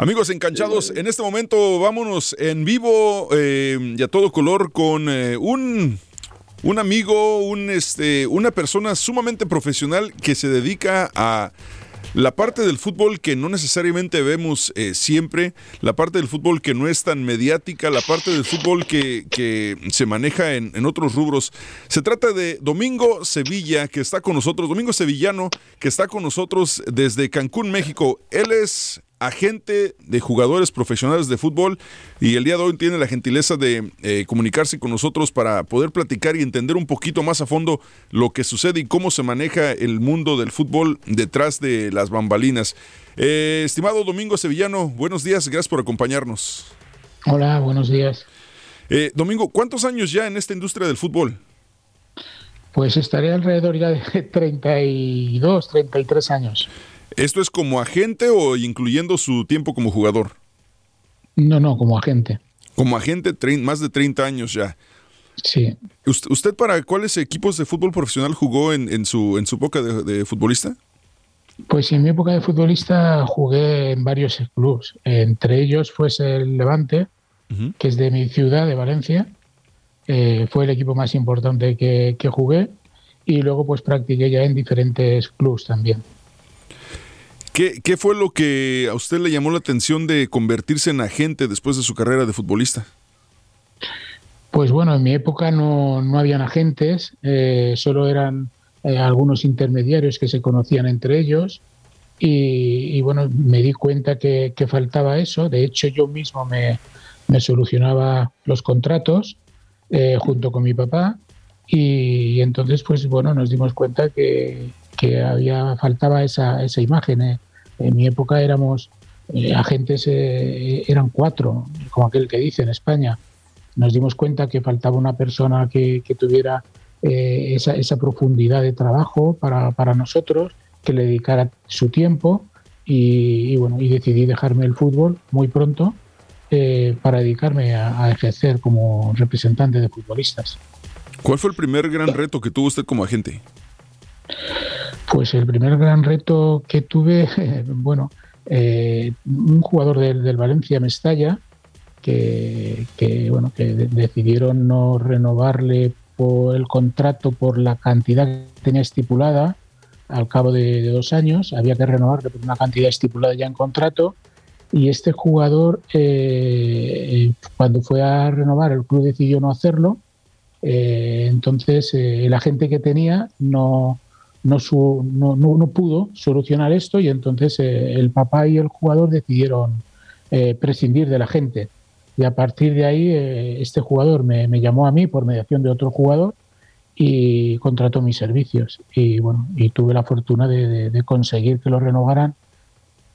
Amigos enganchados, en este momento vámonos en vivo eh, y a todo color con eh, un un amigo, un, este, una persona sumamente profesional que se dedica a la parte del fútbol que no necesariamente vemos eh, siempre, la parte del fútbol que no es tan mediática, la parte del fútbol que, que se maneja en, en, otros rubros. Se trata de Domingo Sevilla, que está con nosotros, Domingo Sevillano, que está con nosotros desde Cancún, México. Él es agente de jugadores profesionales de fútbol y el día de hoy tiene la gentileza de eh, comunicarse con nosotros para poder platicar y entender un poquito más a fondo lo que sucede y cómo se maneja el mundo del fútbol detrás de las bambalinas. Eh, estimado Domingo Sevillano, buenos días, gracias por acompañarnos. Hola, buenos días. Eh, Domingo, ¿cuántos años ya en esta industria del fútbol? Pues estaré alrededor ya de 32, 33 años. ¿Esto es como agente o incluyendo su tiempo como jugador? No, no, como agente. Como agente, más de 30 años ya. Sí. ¿Usted para cuáles equipos de fútbol profesional jugó en, su, en su época de, futbolista? Pues en mi época de futbolista jugué en varios clubes. Entre ellos fue el Levante, que es de mi ciudad, de Valencia. Eh, fue el equipo más importante que, que jugué. Y luego pues practiqué ya en diferentes clubes también. ¿Qué, fue lo que a usted le llamó la atención de convertirse en agente después de su carrera de futbolista? Pues bueno, en mi época no, no habían agentes, eh, solo eran eh, algunos intermediarios que se conocían entre ellos y, bueno, me di cuenta que, faltaba eso. De hecho, yo mismo me, solucionaba los contratos eh, junto con mi papá y, entonces, pues bueno, nos dimos cuenta que, que había faltaba esa, esa imagen. ¿Eh? En mi época éramos eh, agentes, eh, eran cuatro, como aquel que dice en España. Nos dimos cuenta que faltaba una persona que, que tuviera esa, esa, profundidad de trabajo para, para, nosotros, que le dedicara su tiempo y, bueno, y decidí dejarme el fútbol muy pronto para dedicarme a, a ejercer como representante de futbolistas. ¿Cuál fue el primer gran reto que tuvo usted como agente? Pues el primer gran reto que tuve, bueno, eh, un jugador del, Valencia Mestalla, que, bueno, que decidieron no renovarle por el contrato por la cantidad que tenía estipulada al cabo de, dos años, había que renovarle por una cantidad estipulada ya en contrato, y este jugador, eh, cuando fue a renovar, el club decidió no hacerlo, eh, entonces el agente que tenía no, no, no, no, pudo solucionar esto y entonces eh, el papá y el jugador decidieron eh, prescindir de la gente. Y a partir de ahí eh, este jugador me, llamó a mí por mediación de otro jugador y contrató mis servicios. Y bueno, y tuve la fortuna de, conseguir que lo renovaran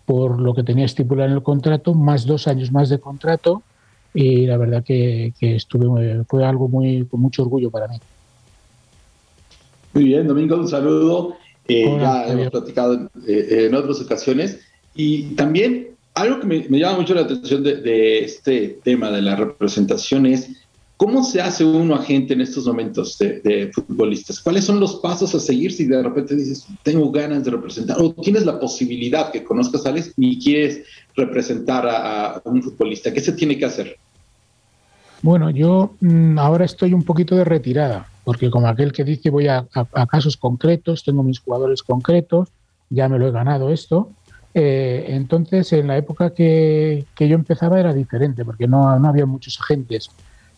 por lo que tenía estipulado en el contrato, más dos años más de contrato y la verdad que, que estuve, fue algo muy, con mucho orgullo para mí. Muy bien, Domingo, un saludo. Eh, ya hemos platicado eh, en, otras ocasiones. Y también algo que me, llama mucho la atención de, este tema de la representación es cómo se hace uno agente en estos momentos de, futbolistas. ¿Cuáles son los pasos a seguir si de repente dices, tengo ganas de representar o tienes la posibilidad que conozcas a alguien y quieres representar a, un futbolista? ¿Qué se tiene que hacer? Bueno, yo mm, ahora estoy un poquito de retirada porque como aquel que dice voy a, casos concretos, tengo mis jugadores concretos, ya me lo he ganado esto. Eh, entonces, en la época que, yo empezaba era diferente, porque no, había muchos agentes.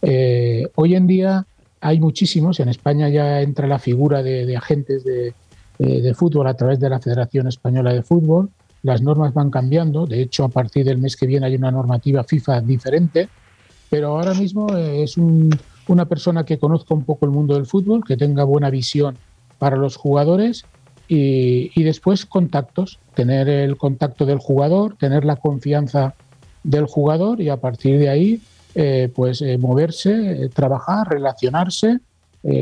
Eh, hoy en día hay muchísimos, en España ya entra la figura de, agentes de, de, fútbol a través de la Federación Española de Fútbol, las normas van cambiando, de hecho a partir del mes que viene hay una normativa FIFA diferente, pero ahora mismo eh, es un, una persona que conozca un poco el mundo del fútbol, que tenga buena visión para los jugadores y, después contactos, tener el contacto del jugador, tener la confianza del jugador y a partir de ahí eh, pues eh, moverse, trabajar, relacionarse,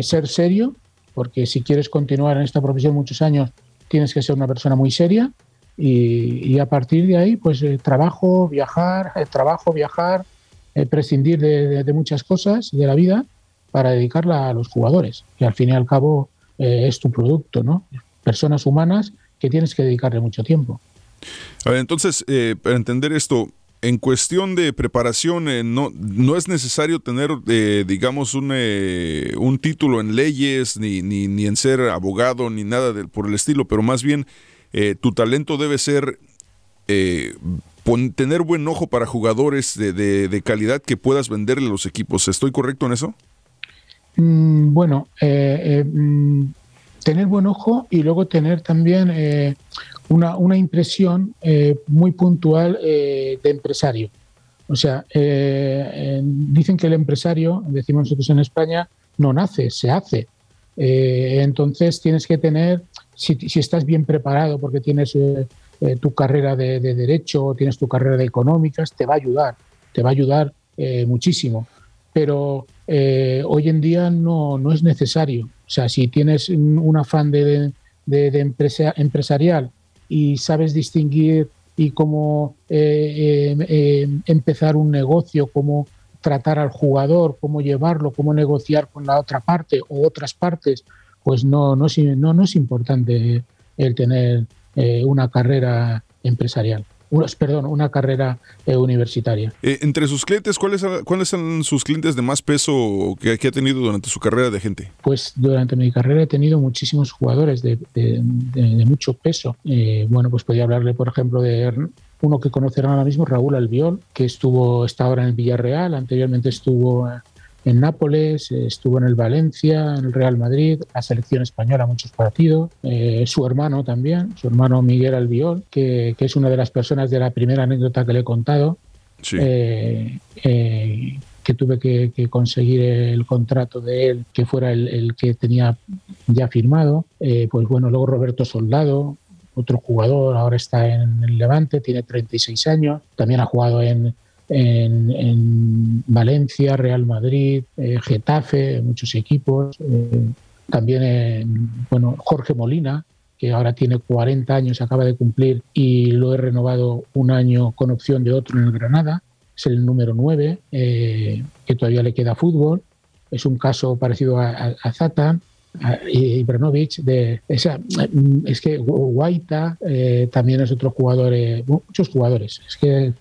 ser serio, porque si quieres continuar en esta profesión muchos años tienes que ser una persona muy seria y, a partir de ahí pues trabajo, viajar, trabajo, viajar, prescindir de, de, muchas cosas de la vida para dedicarla a los jugadores, que al fin y al cabo es tu producto, ¿no? Personas humanas que tienes que dedicarle mucho tiempo. A ver, entonces, eh, para entender esto, en cuestión de preparación, eh, no, no es necesario tener, eh, digamos, un, un título en leyes, ni, ni, ni, en ser abogado, ni nada por el estilo, pero más bien tu talento debe ser tener buen ojo para jugadores de, de, calidad que puedas venderle a los equipos. ¿Estoy correcto en eso? Mm, bueno, mm, tener buen ojo y luego tener también eh, una, una, impresión eh, muy puntual eh, de empresario. O sea, dicen que el empresario, decimos nosotros en España, no nace, se hace. entonces tienes que tener, si, si, estás bien preparado porque tienes tu carrera de, de, derecho, tienes tu carrera de económicas, te va a ayudar, te va a ayudar muchísimo. Pero hoy en día no, no es necesario. O sea, si tienes un afán de, de, empresa, empresarial y sabes distinguir y cómo eh, eh, eh, empezar un negocio, cómo tratar al jugador, cómo llevarlo, cómo negociar con la otra parte o otras partes, pues no, no, no, no es importante el tener una carrera empresarial perdón, una carrera eh, universitaria. Eh, entre sus clientes, ¿cuáles, ¿cuáles son sus clientes de más peso que, ha tenido durante su carrera de gente? Pues durante mi carrera he tenido muchísimos jugadores de, mucho peso. Eh, bueno, pues podría hablarle, por ejemplo, de uno que conocerán ahora mismo, Raúl Albiol, que estuvo, está ahora en el Villarreal, anteriormente estuvo en Nápoles, estuvo en el Valencia, en el Real Madrid, la selección española, muchos partidos, eh, su hermano también, su hermano Miguel Albiol, que, es una de las personas de la primera anécdota que le he contado, eh, eh, que tuve que, conseguir el contrato de él, que fuera el, que tenía ya firmado. pues bueno, luego Roberto Soldado, otro jugador, ahora está en el Levante, tiene 36 años, también ha jugado en, en, Valencia, Real Madrid, eh, Getafe, muchos equipos. Eh, también bueno, Jorge Molina, que ahora tiene 40 años, acaba de cumplir y lo he renovado un año con opción de otro en el Granada. Es el número 9, eh, que todavía le queda fútbol. Es un caso parecido a, a, a Zatan. Ibranovic, de esa, mm, es que Guaita eh, también es otro jugador, eh, muchos jugadores. Es que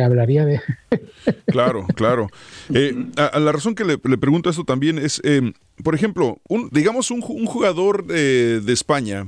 hablaría de. claro, claro. Eh, a, la razón que le, pregunto esto también es, por ejemplo, un, digamos un, un jugador de España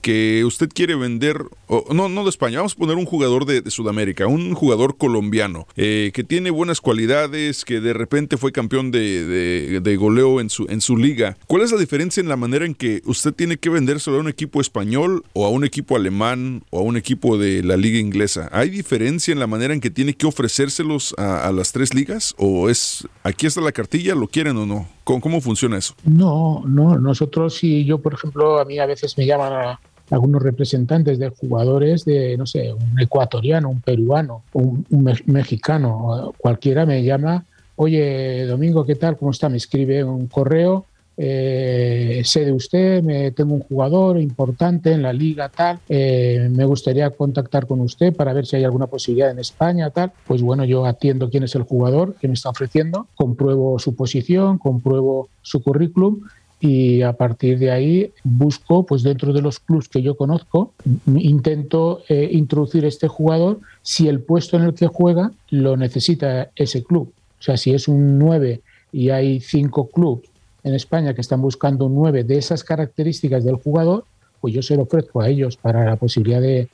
que usted quiere vender, no, no de España, vamos a poner un jugador de, Sudamérica, un jugador colombiano, eh, que tiene buenas cualidades, que de repente fue campeón de, goleo en su, en su liga. ¿Cuál es la diferencia en la manera en que usted tiene que vendérselo a un equipo español o a un equipo alemán o a un equipo de la liga inglesa? ¿Hay diferencia en la manera en que tiene que ofrecérselos a las tres ligas? ¿O es aquí está la cartilla, lo quieren o no? ¿Cómo, funciona eso? No, no, nosotros si yo, por ejemplo, a mí a veces me llaman a algunos representantes de jugadores de, no sé, un ecuatoriano, un peruano, un, un mexicano, cualquiera me llama, oye, Domingo, ¿qué tal? ¿Cómo está? Me escribe un correo eh, sé de usted, me, tengo un jugador importante en la liga, tal, eh, me gustaría contactar con usted para ver si hay alguna posibilidad en España, tal. Pues bueno, yo atiendo quién es el jugador que me está ofreciendo, compruebo su posición, compruebo su currículum y a partir de ahí busco, pues dentro de los clubes que yo conozco, intento eh, introducir este jugador si el puesto en el que juega lo necesita ese club. O sea, si es un 9 y hay cinco clubes en España que están buscando un 9 de esas características del jugador, pues yo se lo ofrezco a ellos para la posibilidad de,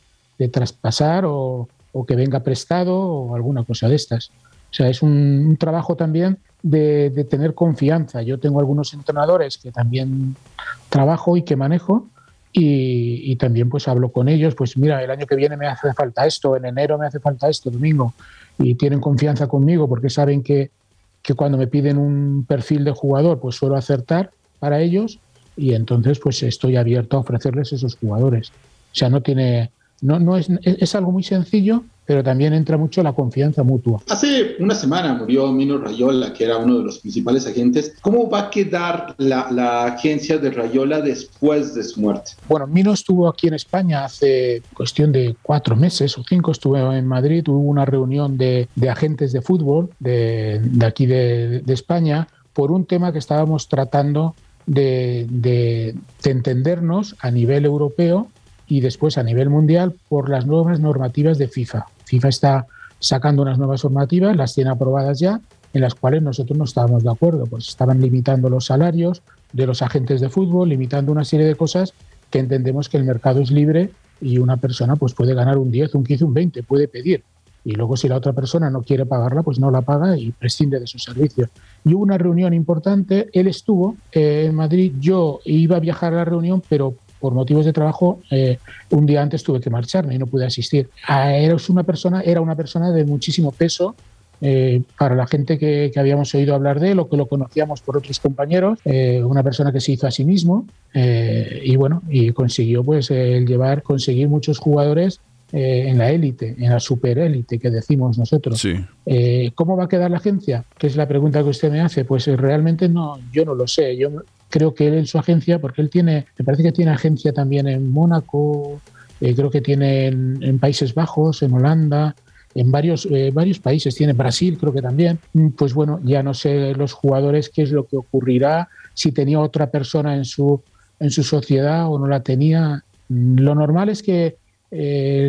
traspasar o, que venga prestado o alguna cosa de estas. O sea, es un, trabajo también de, tener confianza. Yo tengo algunos entrenadores que también trabajo y que manejo y, y, también pues hablo con ellos, pues mira, el año que viene me hace falta esto, en enero me hace falta esto, domingo, y tienen confianza conmigo porque saben que, que cuando me piden un perfil de jugador, pues suelo acertar para ellos y entonces pues estoy abierto a ofrecerles esos jugadores. O sea, no tiene, no, no es, es algo muy sencillo, pero también entra mucho la confianza mutua. Hace una semana murió Mino Rayola, que era uno de los principales agentes. ¿Cómo va a quedar la, la, agencia de Rayola después de su muerte? Bueno, Mino estuvo aquí en España hace cuestión de cuatro meses o cinco, estuve en Madrid, hubo una reunión de, de agentes de fútbol de, de aquí de, de, España por un tema que estábamos tratando de, de entendernos a nivel europeo y después a nivel mundial por las nuevas normativas de FIFA. FIFA está sacando unas nuevas normativas, las tiene aprobadas ya, en las cuales nosotros no estábamos de acuerdo, pues estaban limitando los salarios de los agentes de fútbol, limitando una serie de cosas que entendemos que el mercado es libre y una persona pues puede ganar un 10, un 15, un 20, puede pedir. Y luego si la otra persona no quiere pagarla, pues no la paga y prescinde de sus servicios. Y hubo una reunión importante, él estuvo eh, en Madrid, yo iba a viajar a la reunión, pero por motivos de trabajo, eh, un día antes tuve que marcharme y no pude asistir. Ah, era una persona, era una persona de muchísimo peso eh, para la gente que, que, habíamos oído hablar de él o que lo conocíamos por otros compañeros, eh, una persona que se hizo a sí mismo eh, y bueno, y consiguió pues el llevar, conseguir muchos jugadores eh, en la élite, en la superélite que decimos nosotros. Sí. Eh, ¿Cómo va a quedar la agencia? Que es la pregunta que usted me hace. Pues eh, realmente no, yo no lo sé. Yo creo que él en su agencia, porque él tiene, me parece que tiene agencia también en Mónaco, eh, creo que tiene en, en, Países Bajos, en Holanda, en varios, eh, varios países, tiene Brasil, creo que también. Pues bueno, ya no sé los jugadores qué es lo que ocurrirá, si tenía otra persona en su, en su sociedad o no la tenía. Lo normal es que eh,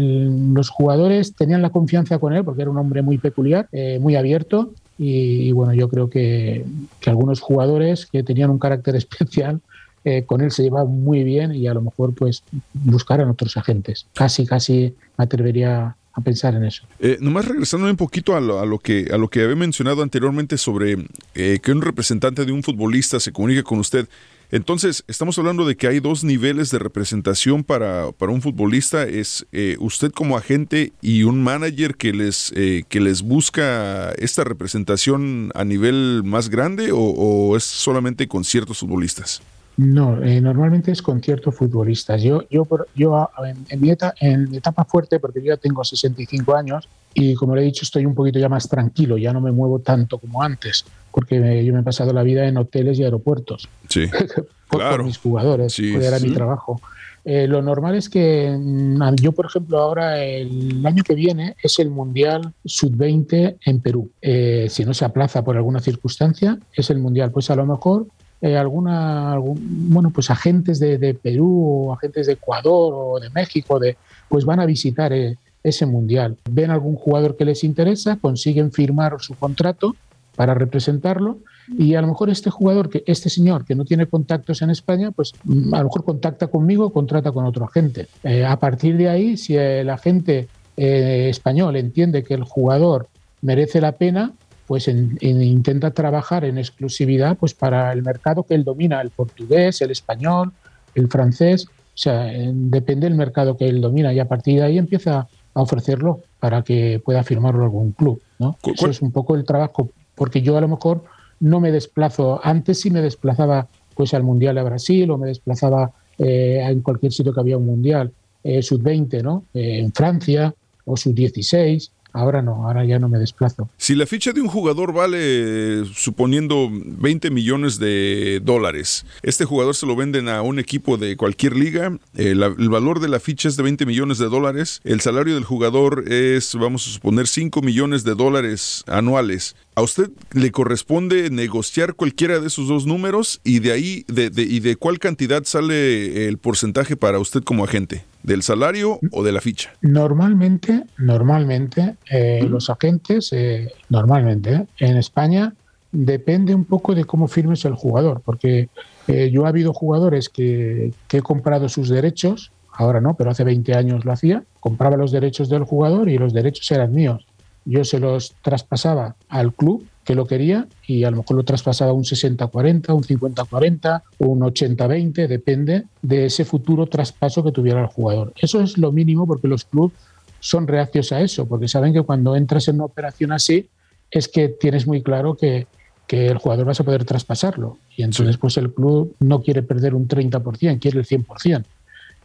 los jugadores tenían la confianza con él porque era un hombre muy peculiar, eh, muy abierto y, bueno, yo creo que, que, algunos jugadores que tenían un carácter especial eh, con él se llevaban muy bien y a lo mejor pues buscaran otros agentes. Casi, casi me atrevería a pensar en eso. Eh, nomás regresando un poquito a lo, a lo, que, a lo que había mencionado anteriormente sobre eh, que un representante de un futbolista se comunique con usted. Entonces, estamos hablando de que hay dos niveles de representación para, para un futbolista. Es eh, usted como agente y un manager que les, eh, que les busca esta representación a nivel más grande o, es solamente con ciertos futbolistas? No, eh, normalmente es con ciertos futbolistas. Yo, yo, yo en, en, mi etapa, en, mi etapa, fuerte, porque yo ya tengo 65 años y como le he dicho, estoy un poquito ya más tranquilo, ya no me muevo tanto como antes, porque me, yo me he pasado la vida en hoteles y aeropuertos. Sí, por, claro. por mis jugadores, Sí, era sí. mi trabajo. Eh, lo normal es que mm, yo, por ejemplo, ahora el año que viene es el Mundial Sub-20 en Perú. Eh, si no se aplaza por alguna circunstancia, es el Mundial. Pues a lo mejor eh, alguna, algún, bueno, pues agentes de, de, Perú o agentes de Ecuador o de México, de, pues van a visitar eh, ese mundial. Ven algún jugador que les interesa, consiguen firmar su contrato para representarlo y a lo mejor este jugador, que este señor que no tiene contactos en España, pues a lo mejor contacta conmigo, contrata con otro agente. Eh, a partir de ahí, si el agente eh, español entiende que el jugador merece la pena, pues en, en, intenta trabajar en exclusividad pues para el mercado que él domina, el portugués, el español, el francés, o sea, en, depende del mercado que él domina y a partir de ahí empieza a ofrecerlo para que pueda firmarlo algún club. Eso es un poco el trabajo, porque yo a lo mejor no me desplazo, antes sí me desplazaba pues al Mundial a Brasil o me desplazaba eh, en cualquier sitio que había un Mundial, eh, sub-20, ¿no? Eh, en Francia o sub-16, Ahora no, ahora ya no me desplazo. Si la ficha de un jugador vale, suponiendo 20 millones de dólares, este jugador se lo venden a un equipo de cualquier liga, eh, el valor de la ficha es de 20 millones de dólares, el salario del jugador es, vamos a suponer, 5 millones de dólares anuales. A usted le corresponde negociar cualquiera de esos dos números y de ahí, de, de, y de cuál cantidad sale el porcentaje para usted como agente. ¿Del salario o de la ficha? Normalmente, normalmente, eh, los agentes, eh, normalmente, en España, depende un poco de cómo firmes el jugador, porque eh, yo ha habido jugadores que, que, he comprado sus derechos, ahora no, pero hace 20 años lo hacía, compraba los derechos del jugador y los derechos eran míos. Yo se los traspasaba al club que lo quería y a lo mejor lo traspasaba un 60-40, un 50-40 o un 80-20, depende de ese futuro traspaso que tuviera el jugador. Eso es lo mínimo porque los clubes son reacios a eso, porque saben que cuando entras en una operación así es que tienes muy claro que, que el jugador vas a poder traspasarlo y entonces pues el club no quiere perder un 30%, quiere el 100%.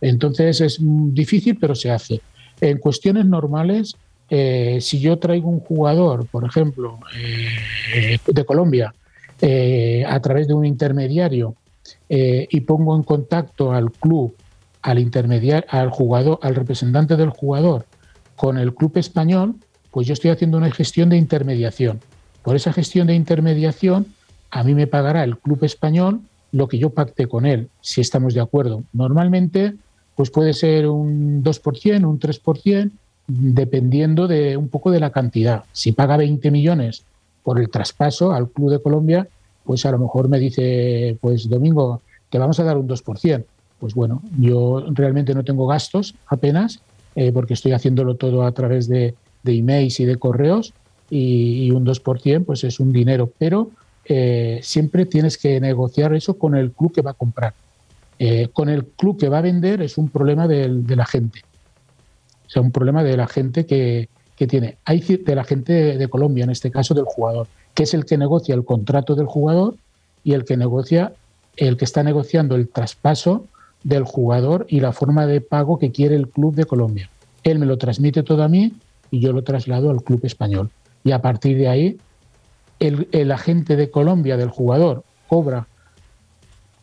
Entonces es difícil, pero se hace. En cuestiones normales, eh, si yo traigo un jugador, por ejemplo, eh, de Colombia, eh, a través de un intermediario y pongo en contacto al club, al intermediario, al jugador, al representante del jugador con el club español, pues yo estoy haciendo una gestión de intermediación. Por esa gestión de intermediación, a mí me pagará el club español lo que yo pacte con él, si estamos de acuerdo. Normalmente, pues puede ser un 2%, un 3%, dependiendo de un poco de la cantidad. Si paga 20 millones por el traspaso al Club de Colombia, pues a lo mejor me dice, pues Domingo, te vamos a dar un 2%. Pues bueno, yo realmente no tengo gastos apenas, eh, porque estoy haciéndolo todo a través de, emails y de correos, y, un 2% pues es un dinero, pero eh, siempre tienes que negociar eso con el club que va a comprar. Eh, con el club que va a vender es un problema de la gente. O sea, un problema de la gente que, tiene. Hay de la gente de, Colombia, en este caso del jugador, que es el que negocia el contrato del jugador y el que negocia, el que está negociando el traspaso del jugador y la forma de pago que quiere el club de Colombia. Él me lo transmite todo a mí y yo lo traslado al club español. Y a partir de ahí, el, el agente de Colombia del jugador cobra,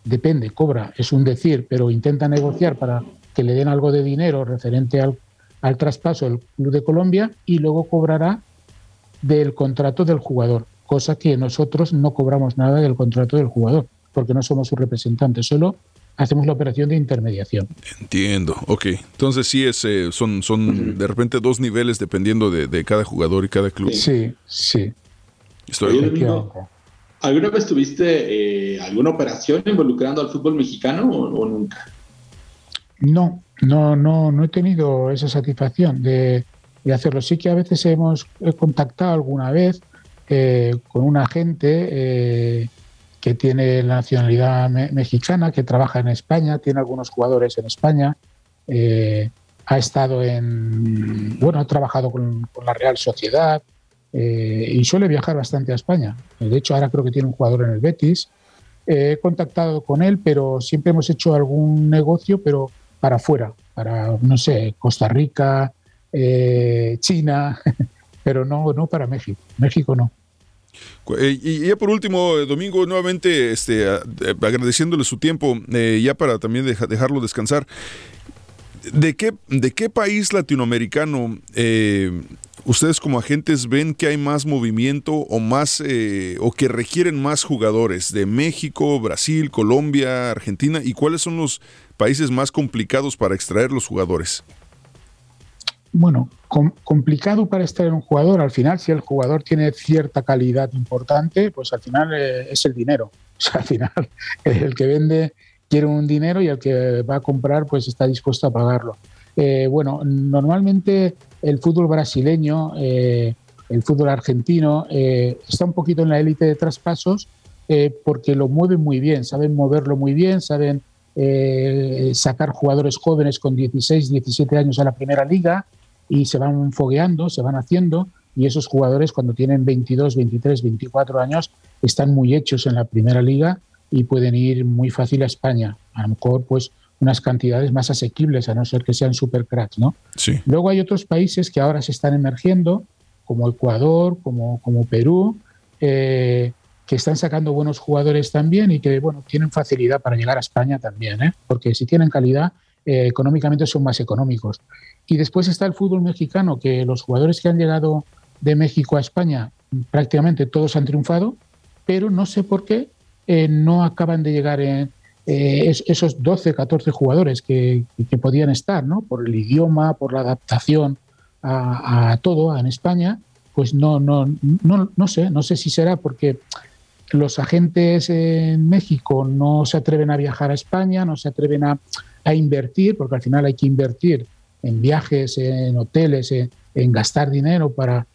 depende, cobra, es un decir, pero intenta negociar para que le den algo de dinero referente al, al traspaso del Club de Colombia y luego cobrará del contrato del jugador, cosa que nosotros no cobramos nada del contrato del jugador, porque no somos su representante, solo hacemos la operación de intermediación. Entiendo, ok. Entonces sí es, eh, son, son de repente dos niveles dependiendo de, cada jugador y cada club. Sí, sí. ¿Alguna vez tuviste eh, alguna operación involucrando al fútbol mexicano o nunca? No, no, no, no he tenido esa satisfacción de, hacerlo. Sí que a veces hemos contactado alguna vez eh, con un agente eh, que tiene nacionalidad mexicana, que trabaja en España, tiene algunos jugadores en España, eh, ha estado en, bueno, ha trabajado con, la Real Sociedad y suele viajar bastante a España. De hecho, ahora creo que tiene un jugador en el Betis. he contactado con él, pero siempre hemos hecho algún negocio, pero para afuera, para, no sé, Costa Rica, eh, China, pero no, no para México. México no. Eh, y ya por último, eh, Domingo, nuevamente este, agradeciéndole su tiempo, ya para también dejarlo descansar. ¿De qué, ¿De qué país latinoamericano ustedes como agentes ven que hay más movimiento o más o que requieren más jugadores? ¿De México, Brasil, Colombia, Argentina? ¿Y cuáles son los países más complicados para extraer los jugadores? Bueno, complicado para extraer un jugador. Al final, si el jugador tiene cierta calidad importante, pues al final eh, es el dinero. O sea, al final, el que vende quiere un dinero y el que va a comprar, pues está dispuesto a pagarlo. Eh, bueno, normalmente el fútbol brasileño, eh, el fútbol argentino, está un poquito en la élite de traspasos porque lo mueven muy bien, saben moverlo muy bien, saben eh, sacar jugadores jóvenes con 16, 17 años a la primera liga y se van fogueando, se van haciendo y esos jugadores cuando tienen 22, 23, 24 años están muy hechos en la primera liga y pueden ir muy fácil a España. A lo mejor pues unas cantidades más asequibles, a no ser que sean super cracks, ¿no? Sí. Luego hay otros países que ahora se están emergiendo, como Ecuador, como, como Perú, eh, que están sacando buenos jugadores también y que bueno tienen facilidad para llegar a España también, ¿eh? porque si tienen calidad, eh, económicamente son más económicos. Y después está el fútbol mexicano, que los jugadores que han llegado de México a España prácticamente todos han triunfado, pero no sé por qué eh, no acaban de llegar en, esos 12, 14 jugadores que, podían estar, ¿no? por el idioma, por la adaptación a, a todo en España, pues no, no, no, no sé, no sé si será porque los agentes en México no se atreven a viajar a España, no se atreven a, invertir, porque al final hay que invertir en viajes, en hoteles, en, gastar dinero para,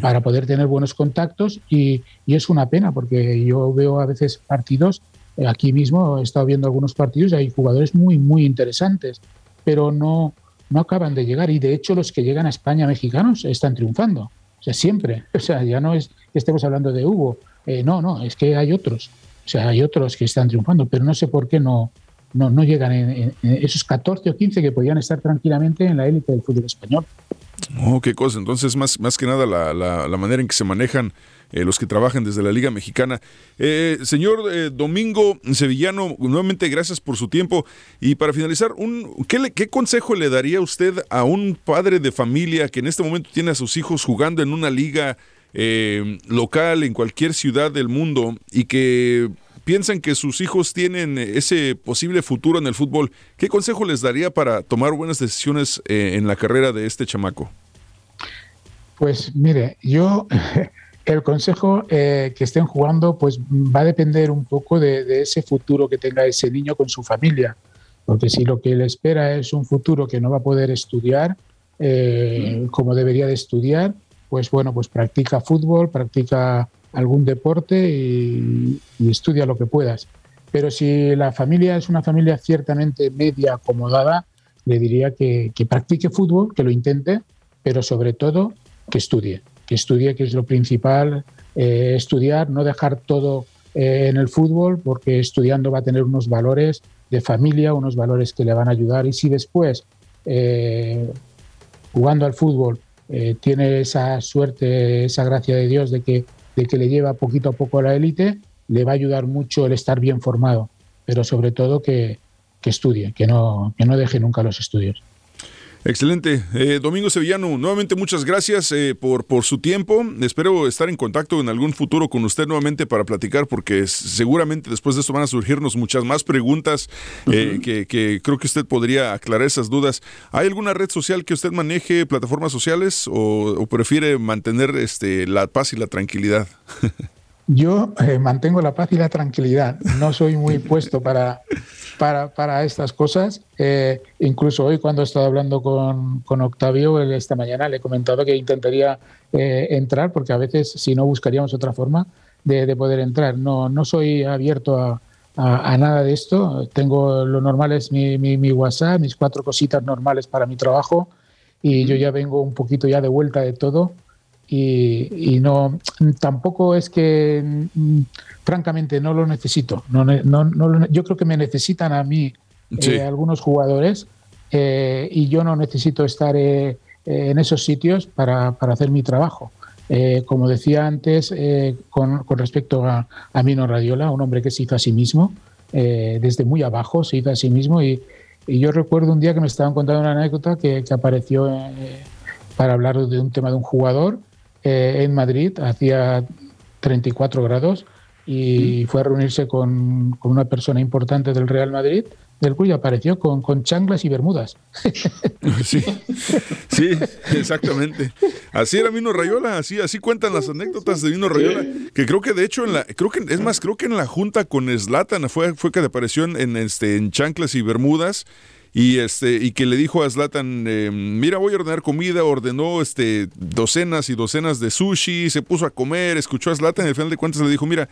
para poder tener buenos contactos y, es una pena porque yo veo a veces partidos, eh, aquí mismo he estado viendo algunos partidos y hay jugadores muy, muy interesantes, pero no, no acaban de llegar y de hecho los que llegan a España mexicanos están triunfando. O sea, siempre. O sea, ya no es que estemos hablando de Hugo, eh, no, no, es que hay otros. O sea, hay otros que están triunfando, pero no sé por qué no, no, no llegan en, esos 14 o 15 que podían estar tranquilamente en la élite del fútbol español. Oh, qué cosa. Entonces, más, más que nada la, la, manera en que se manejan eh, los que trabajan desde la Liga Mexicana. Eh, señor Domingo Sevillano, nuevamente gracias por su tiempo. Y para finalizar, un, ¿qué, ¿qué consejo le daría usted a un padre de familia que en este momento tiene a sus hijos jugando en una liga local en cualquier ciudad del mundo y que piensan que sus hijos tienen ese posible futuro en el fútbol, ¿qué consejo les daría para tomar buenas decisiones eh, en la carrera de este chamaco? Pues mire, yo el consejo eh, que estén jugando pues va a depender un poco de, ese futuro que tenga ese niño con su familia, porque si lo que le espera es un futuro que no va a poder estudiar eh, como debería de estudiar, pues bueno, pues practica fútbol, practica algún deporte y, estudia lo que puedas. Pero si la familia es una familia ciertamente media acomodada, le diría que, practique fútbol, que lo intente, pero sobre todo que estudie, que estudie, que es lo principal, eh, estudiar, no dejar todo eh, en el fútbol, porque estudiando va a tener unos valores de familia, unos valores que le van a ayudar. Y si después, eh, jugando al fútbol, tiene esa suerte, esa gracia de Dios de que que le lleva poquito a poco a la élite, le va a ayudar mucho el estar bien formado, pero sobre todo que, estudie, que no, que no deje nunca los estudios. Excelente. Eh, Domingo Sevillano, nuevamente muchas gracias eh, por, por su tiempo. Espero estar en contacto en algún futuro con usted nuevamente para platicar, porque seguramente después de esto van a surgirnos muchas más preguntas eh, que, creo que usted podría aclarar esas dudas. ¿Hay alguna red social que usted maneje, plataformas sociales, o, prefiere mantener este, la paz y la tranquilidad? Yo mantengo la paz y la tranquilidad. No soy muy puesto para para, para estas cosas. Eh, incluso hoy cuando he estado hablando con, con, Octavio esta mañana le he comentado que intentaría eh, entrar porque a veces si no buscaríamos otra forma de, de poder entrar. No, no soy abierto a, a, nada de esto. Tengo lo normal es mi, mi, mi, WhatsApp, mis cuatro cositas normales para mi trabajo y yo ya vengo un poquito ya de vuelta de todo y, no tampoco es que mm, francamente no lo necesito. No, no, yo creo que me necesitan a mí eh, algunos jugadores eh, y yo no necesito estar eh, en esos sitios para, para, hacer mi trabajo. Como decía antes con, con, respecto a, a, Mino Radiola un hombre que se hizo a sí mismo desde muy abajo se hizo a sí mismo y, y, yo recuerdo un día que me estaban contando una anécdota que, que apareció para hablar de un tema de un jugador eh, en Madrid, hacía 34 grados y fue a reunirse con, una persona importante del Real Madrid, del cual apareció con, con changlas y bermudas. Sí, sí, exactamente. Así era Vino Rayola, así, así cuentan las anécdotas de Vino Rayola, que creo que de hecho en la, creo que es más, creo que en la junta con Slatan fue, fue que apareció en, este, en chanclas y bermudas y este y que le dijo a Zlatan eh, mira voy a ordenar comida ordenó este docenas y docenas de sushi se puso a comer escuchó a Zlatan y al final de cuentas le dijo mira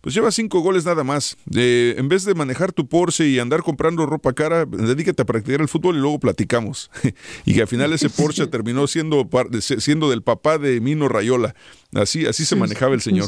pues lleva cinco goles nada más eh, en vez de manejar tu Porsche y andar comprando ropa cara dedícate a practicar el fútbol y luego platicamos y que al final ese Porsche terminó siendo siendo del papá de Mino Rayola así así se manejaba el señor.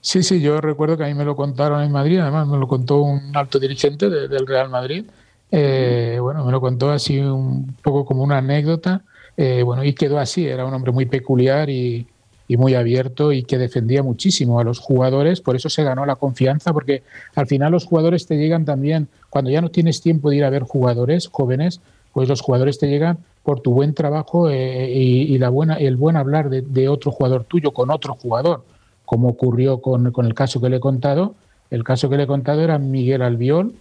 sí, sí yo recuerdo que a mí me lo contaron en Madrid además me lo contó un alto dirigente del Real Madrid eh, bueno, me lo contó así un poco como una anécdota. Eh, bueno, y quedó así. Era un hombre muy peculiar y, muy abierto y que defendía muchísimo a los jugadores. Por eso se ganó la confianza, porque al final los jugadores te llegan también, cuando ya no tienes tiempo de ir a ver jugadores jóvenes, pues los jugadores te llegan por tu buen trabajo eh, y, la buena, el buen hablar de, otro jugador tuyo con otro jugador, como ocurrió con, con el caso que le he contado. El caso que le he contado era Miguel Albiol,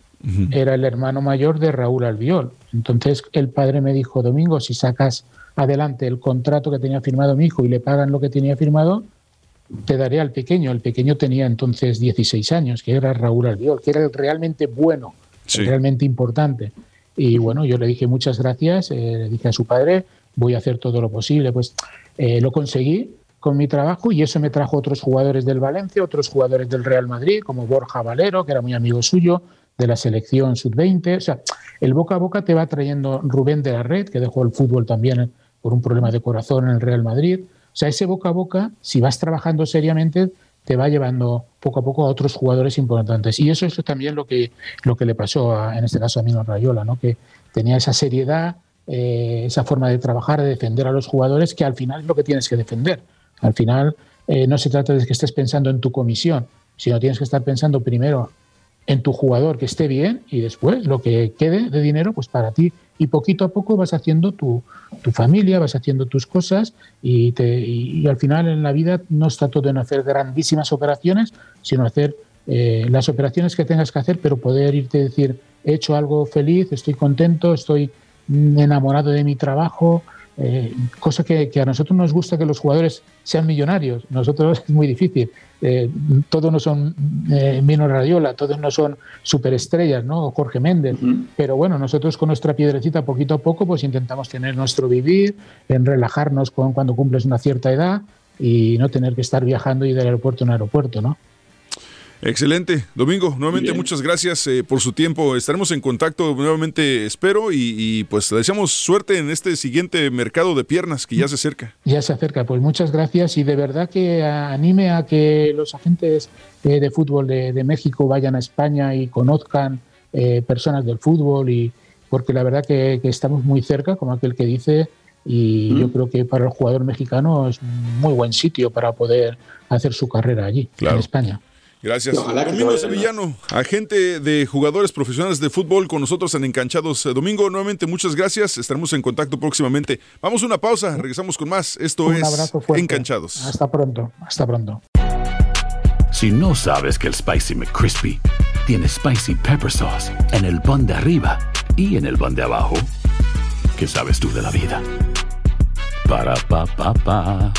era el hermano mayor de Raúl Albiol. Entonces el padre me dijo, Domingo, si sacas adelante el contrato que tenía firmado mi hijo y le pagan lo que tenía firmado, te daré al pequeño. El pequeño tenía entonces 16 años, que era Raúl Albiol, que era el realmente bueno, realmente importante. Y bueno, yo le dije muchas gracias, eh, le dije a su padre, voy a hacer todo lo posible. Pues eh, lo conseguí con mi trabajo y eso me trajo otros jugadores del Valencia, otros jugadores del Real Madrid, como Borja Valero, que era muy amigo suyo, de la selección sub-20. O sea, el boca a boca te va trayendo Rubén de la Red, que dejó el fútbol también por un problema de corazón en el Real Madrid. O sea, ese boca a boca, si vas trabajando seriamente, te va llevando poco a poco a otros jugadores importantes. Y eso es también lo que, lo que le pasó en este caso a Mino Rayola, ¿no? que tenía esa seriedad, eh, esa forma de trabajar, de defender a los jugadores, que al final es lo que tienes que defender. Al final eh, no se trata de que estés pensando en tu comisión, sino tienes que estar pensando primero en tu jugador que esté bien y después lo que quede de dinero pues para ti. Y poquito a poco vas haciendo tu, tu familia, vas haciendo tus cosas y, te, y, al final en la vida no está todo en hacer grandísimas operaciones, sino hacer eh, las operaciones que tengas que hacer, pero poder irte a decir, he hecho algo feliz, estoy contento, estoy enamorado de mi trabajo, eh, cosa que, a nosotros nos gusta que los jugadores sean millonarios. Nosotros es muy difícil. Eh, todos no son eh, Mino Radiola, todos no son superestrellas, ¿no? Jorge Méndez. Pero bueno, nosotros con nuestra piedrecita, poquito a poco, pues intentamos tener nuestro vivir, en relajarnos con, cuando cumples una cierta edad y no tener que estar viajando y del aeropuerto en aeropuerto, ¿no? Excelente. Domingo, nuevamente muchas gracias eh, por su tiempo. Estaremos en contacto nuevamente, espero, y, pues le deseamos suerte en este siguiente mercado de piernas que ya se acerca. Ya se acerca, pues muchas gracias y de verdad que anime a que los agentes de fútbol de, México vayan a España y conozcan eh, personas del fútbol y porque la verdad que, estamos muy cerca, como aquel que dice, y yo creo que para el jugador mexicano es un muy buen sitio para poder hacer su carrera allí, en España. Gracias. Domingo Sevillano, agente de jugadores profesionales de fútbol con nosotros en Encanchados. Eh, Domingo, nuevamente muchas gracias. Estaremos en contacto próximamente. Vamos a una pausa, regresamos con más. Esto Un es Encanchados. Hasta pronto, hasta pronto. Si no sabes que el Spicy McCrispy tiene Spicy Pepper Sauce en el pan de arriba y en el pan de abajo, ¿qué sabes tú de la vida? Para, pa, pa, pa.